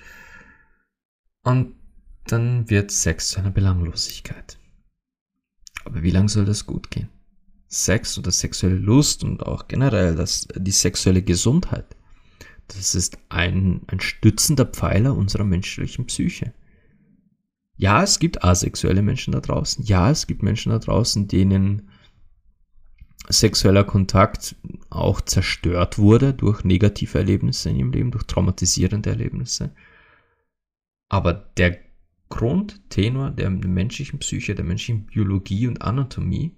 Und dann wird Sex zu einer Belanglosigkeit. Aber wie lange soll das gut gehen? Sex oder sexuelle Lust und auch generell das, die sexuelle Gesundheit, das ist ein, ein stützender Pfeiler unserer menschlichen Psyche ja, es gibt asexuelle Menschen da draußen. Ja, es gibt Menschen da draußen, denen sexueller Kontakt auch zerstört wurde durch negative Erlebnisse in ihrem Leben, durch traumatisierende Erlebnisse. Aber der Grundtenor der menschlichen Psyche, der menschlichen Biologie und Anatomie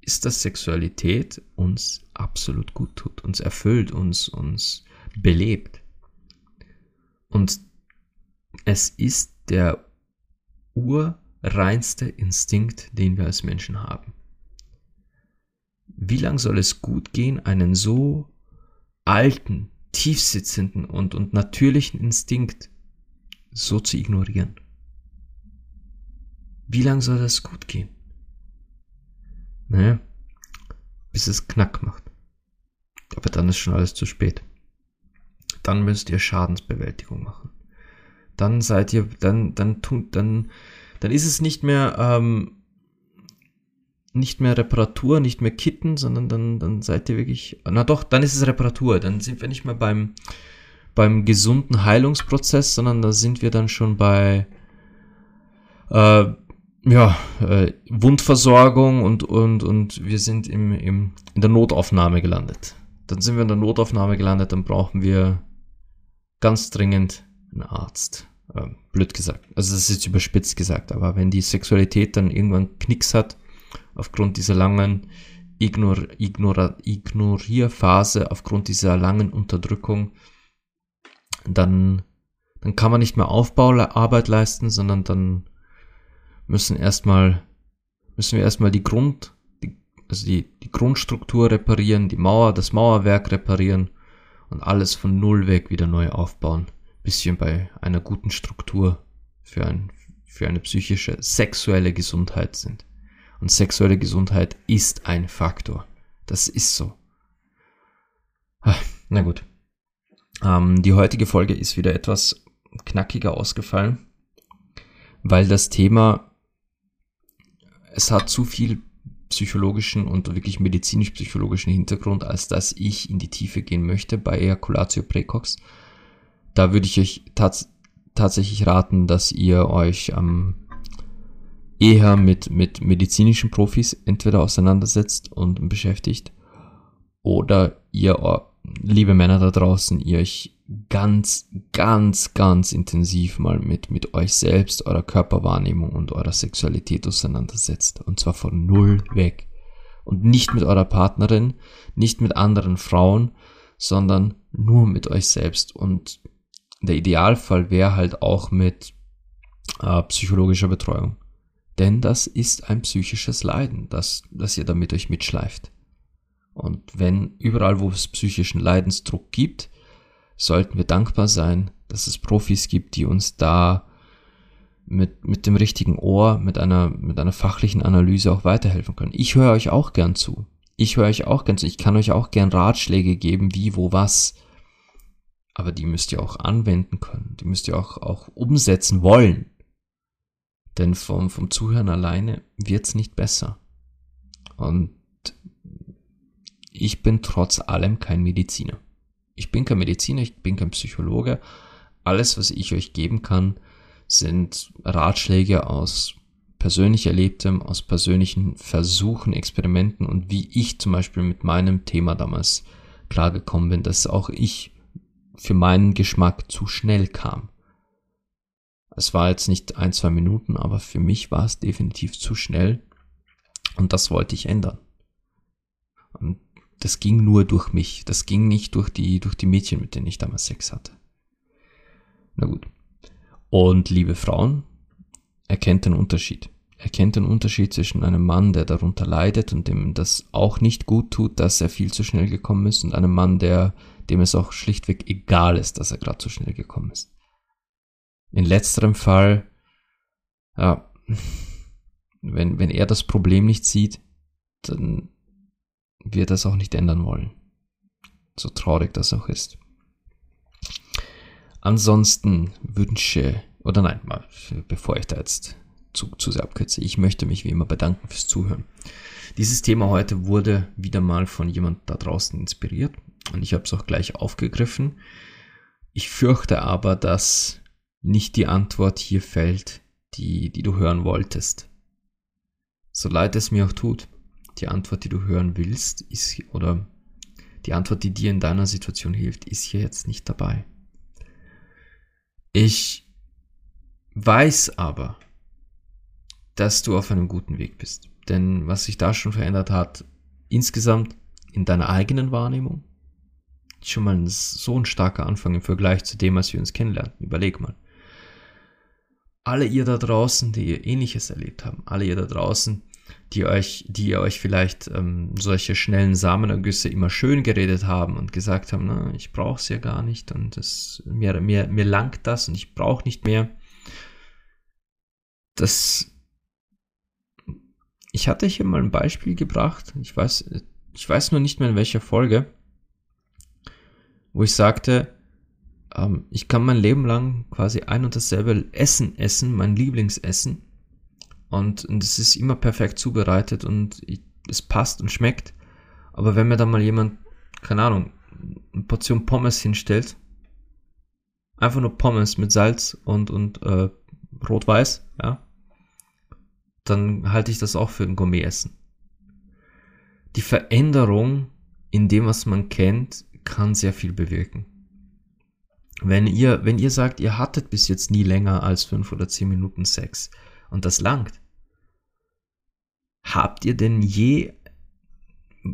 ist, dass Sexualität uns absolut gut tut, uns erfüllt, uns, uns belebt. Und es ist der urreinste Instinkt, den wir als Menschen haben. Wie lang soll es gut gehen, einen so alten, tiefsitzenden und, und natürlichen Instinkt so zu ignorieren? Wie lang soll das gut gehen? Naja, bis es knack macht. Aber dann ist schon alles zu spät. Dann müsst ihr Schadensbewältigung machen dann seid ihr, dann, dann tut, dann, dann ist es nicht mehr, ähm, nicht mehr Reparatur, nicht mehr Kitten, sondern dann, dann seid ihr wirklich, na doch, dann ist es Reparatur, dann sind wir nicht mehr beim, beim gesunden Heilungsprozess, sondern da sind wir dann schon bei, äh, ja, äh, Wundversorgung und, und, und wir sind im, im, in der Notaufnahme gelandet. Dann sind wir in der Notaufnahme gelandet, dann brauchen wir ganz dringend einen Arzt. Ähm, blöd gesagt. Also das ist jetzt überspitzt gesagt, aber wenn die Sexualität dann irgendwann Knicks hat, aufgrund dieser langen Ignor Ignor Ignorierphase, aufgrund dieser langen Unterdrückung, dann, dann kann man nicht mehr Aufbauarbeit leisten, sondern dann müssen erstmal, müssen wir erstmal die Grund, die, also die, die Grundstruktur reparieren, die Mauer, das Mauerwerk reparieren und alles von Null weg wieder neu aufbauen bis wir bei einer guten Struktur für, ein, für eine psychische, sexuelle Gesundheit sind. Und sexuelle Gesundheit ist ein Faktor. Das ist so. Ah, na gut. Ähm, die heutige Folge ist wieder etwas knackiger ausgefallen, weil das Thema, es hat zu viel psychologischen und wirklich medizinisch-psychologischen Hintergrund, als dass ich in die Tiefe gehen möchte bei Ejaculatio Precox. Da würde ich euch tats tatsächlich raten, dass ihr euch ähm, eher mit, mit medizinischen Profis entweder auseinandersetzt und beschäftigt oder ihr, liebe Männer da draußen, ihr euch ganz, ganz, ganz intensiv mal mit, mit euch selbst, eurer Körperwahrnehmung und eurer Sexualität auseinandersetzt. Und zwar von null weg. Und nicht mit eurer Partnerin, nicht mit anderen Frauen, sondern nur mit euch selbst. Und der Idealfall wäre halt auch mit äh, psychologischer Betreuung. Denn das ist ein psychisches Leiden, das, das ihr damit euch mitschleift. Und wenn überall, wo es psychischen Leidensdruck gibt, sollten wir dankbar sein, dass es Profis gibt, die uns da mit, mit dem richtigen Ohr, mit einer, mit einer fachlichen Analyse auch weiterhelfen können. Ich höre euch auch gern zu. Ich höre euch auch gern zu. Ich kann euch auch gern Ratschläge geben, wie, wo, was. Aber die müsst ihr auch anwenden können. Die müsst ihr auch, auch umsetzen wollen. Denn vom, vom Zuhören alleine wird's nicht besser. Und ich bin trotz allem kein Mediziner. Ich bin kein Mediziner, ich bin kein Psychologe. Alles, was ich euch geben kann, sind Ratschläge aus persönlich Erlebtem, aus persönlichen Versuchen, Experimenten und wie ich zum Beispiel mit meinem Thema damals klargekommen bin, dass auch ich für meinen Geschmack zu schnell kam. Es war jetzt nicht ein, zwei Minuten, aber für mich war es definitiv zu schnell und das wollte ich ändern. Und das ging nur durch mich. Das ging nicht durch die, durch die Mädchen, mit denen ich damals Sex hatte. Na gut. Und liebe Frauen, erkennt den Unterschied. Erkennt den Unterschied zwischen einem Mann, der darunter leidet und dem das auch nicht gut tut, dass er viel zu schnell gekommen ist, und einem Mann, der, dem es auch schlichtweg egal ist, dass er gerade zu schnell gekommen ist. In letzterem Fall, ja, wenn, wenn er das Problem nicht sieht, dann wird das auch nicht ändern wollen. So traurig das auch ist. Ansonsten Wünsche, oder nein, mal, bevor ich da jetzt zu, zu sehr abkürze, ich möchte mich wie immer bedanken fürs Zuhören. Dieses Thema heute wurde wieder mal von jemand da draußen inspiriert und ich habe es auch gleich aufgegriffen. Ich fürchte aber, dass nicht die Antwort hier fällt, die, die du hören wolltest. So leid es mir auch tut die Antwort, die du hören willst, ist, oder die Antwort, die dir in deiner Situation hilft, ist hier jetzt nicht dabei. Ich weiß aber, dass du auf einem guten Weg bist. Denn was sich da schon verändert hat, insgesamt in deiner eigenen Wahrnehmung, schon mal so ein starker Anfang im Vergleich zu dem, als wir uns kennenlernten. Überleg mal. Alle ihr da draußen, die ihr ähnliches erlebt haben, alle ihr da draußen, die euch, die ihr euch vielleicht ähm, solche schnellen Samenergüsse immer schön geredet haben und gesagt haben, na, ich brauche es ja gar nicht und es, mir, mir, mir langt das und ich brauche nicht mehr. Das ich hatte hier mal ein Beispiel gebracht, ich weiß, ich weiß nur nicht mehr in welcher Folge, wo ich sagte, ähm, ich kann mein Leben lang quasi ein und dasselbe Essen essen, mein Lieblingsessen, und, es ist immer perfekt zubereitet und es passt und schmeckt. Aber wenn mir dann mal jemand, keine Ahnung, eine Portion Pommes hinstellt, einfach nur Pommes mit Salz und, und äh, Rot-Weiß, ja, dann halte ich das auch für ein Gourmet-Essen. Die Veränderung in dem, was man kennt, kann sehr viel bewirken. Wenn ihr, wenn ihr sagt, ihr hattet bis jetzt nie länger als fünf oder zehn Minuten Sex und das langt, Habt ihr denn je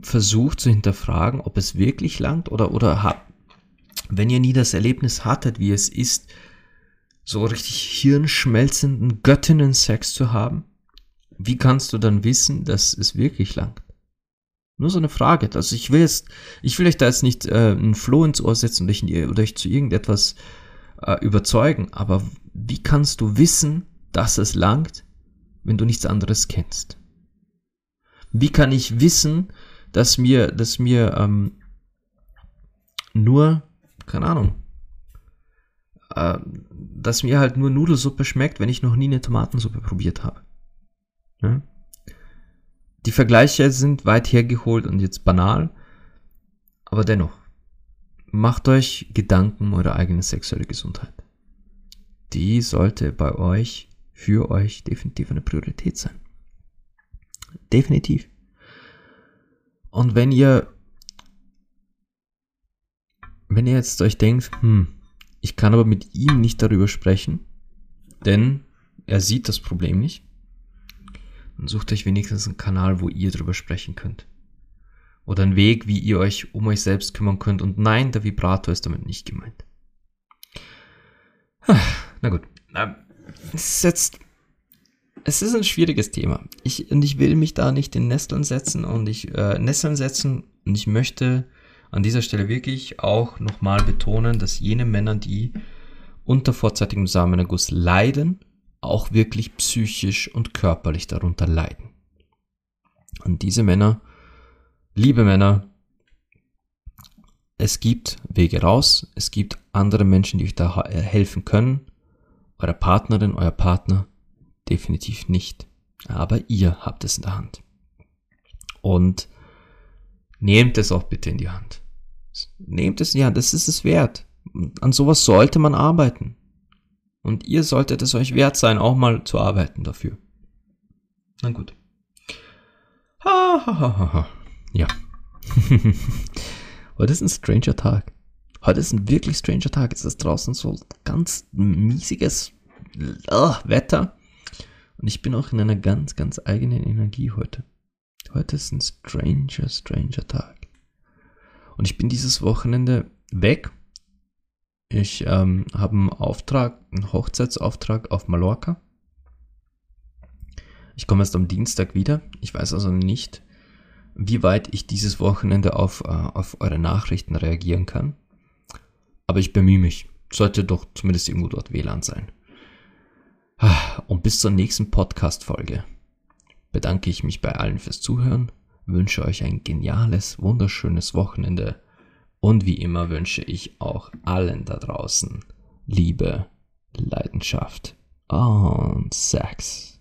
versucht zu hinterfragen, ob es wirklich langt oder, oder habt, wenn ihr nie das Erlebnis hattet, wie es ist, so richtig hirnschmelzenden Göttinnen-Sex zu haben, wie kannst du dann wissen, dass es wirklich langt? Nur so eine Frage. Also ich will jetzt, ich will euch da jetzt nicht äh, einen Floh ins Ohr setzen und euch, oder euch zu irgendetwas äh, überzeugen. Aber wie kannst du wissen, dass es langt, wenn du nichts anderes kennst? Wie kann ich wissen, dass mir, dass mir ähm, nur, keine Ahnung, äh, dass mir halt nur Nudelsuppe schmeckt, wenn ich noch nie eine Tomatensuppe probiert habe. Ja? Die Vergleiche sind weit hergeholt und jetzt banal, aber dennoch, macht euch Gedanken um eure eigene sexuelle Gesundheit. Die sollte bei euch, für euch definitiv eine Priorität sein. Definitiv. Und wenn ihr, wenn ihr jetzt euch denkt, hm, ich kann aber mit ihm nicht darüber sprechen, denn er sieht das Problem nicht, dann sucht euch wenigstens einen Kanal, wo ihr darüber sprechen könnt. Oder einen Weg, wie ihr euch um euch selbst kümmern könnt. Und nein, der Vibrator ist damit nicht gemeint. Na gut. Es ist jetzt es ist ein schwieriges Thema. Ich, und ich will mich da nicht in Nesteln setzen und ich äh, Nesseln setzen und ich möchte an dieser Stelle wirklich auch nochmal betonen, dass jene Männer, die unter vorzeitigem Samenerguss leiden, auch wirklich psychisch und körperlich darunter leiden. Und diese Männer, liebe Männer, es gibt Wege raus, es gibt andere Menschen, die euch da helfen können. Eure Partnerin, euer Partner Definitiv nicht. Aber ihr habt es in der Hand. Und nehmt es auch bitte in die Hand. Nehmt es in die Hand, das ist es wert. An sowas sollte man arbeiten. Und ihr solltet es euch wert sein, auch mal zu arbeiten dafür. Na gut. Ha, ha, ha, ha. Ja. Heute ist ein stranger Tag. Heute ist ein wirklich stranger Tag. Es ist draußen so ganz miesiges uh, Wetter. Und ich bin auch in einer ganz, ganz eigenen Energie heute. Heute ist ein stranger, stranger Tag. Und ich bin dieses Wochenende weg. Ich ähm, habe einen Auftrag, einen Hochzeitsauftrag auf Mallorca. Ich komme erst am Dienstag wieder. Ich weiß also nicht, wie weit ich dieses Wochenende auf, äh, auf eure Nachrichten reagieren kann. Aber ich bemühe mich. Sollte doch zumindest irgendwo dort WLAN sein. Und bis zur nächsten Podcast-Folge bedanke ich mich bei allen fürs Zuhören, wünsche euch ein geniales, wunderschönes Wochenende und wie immer wünsche ich auch allen da draußen Liebe, Leidenschaft und Sex.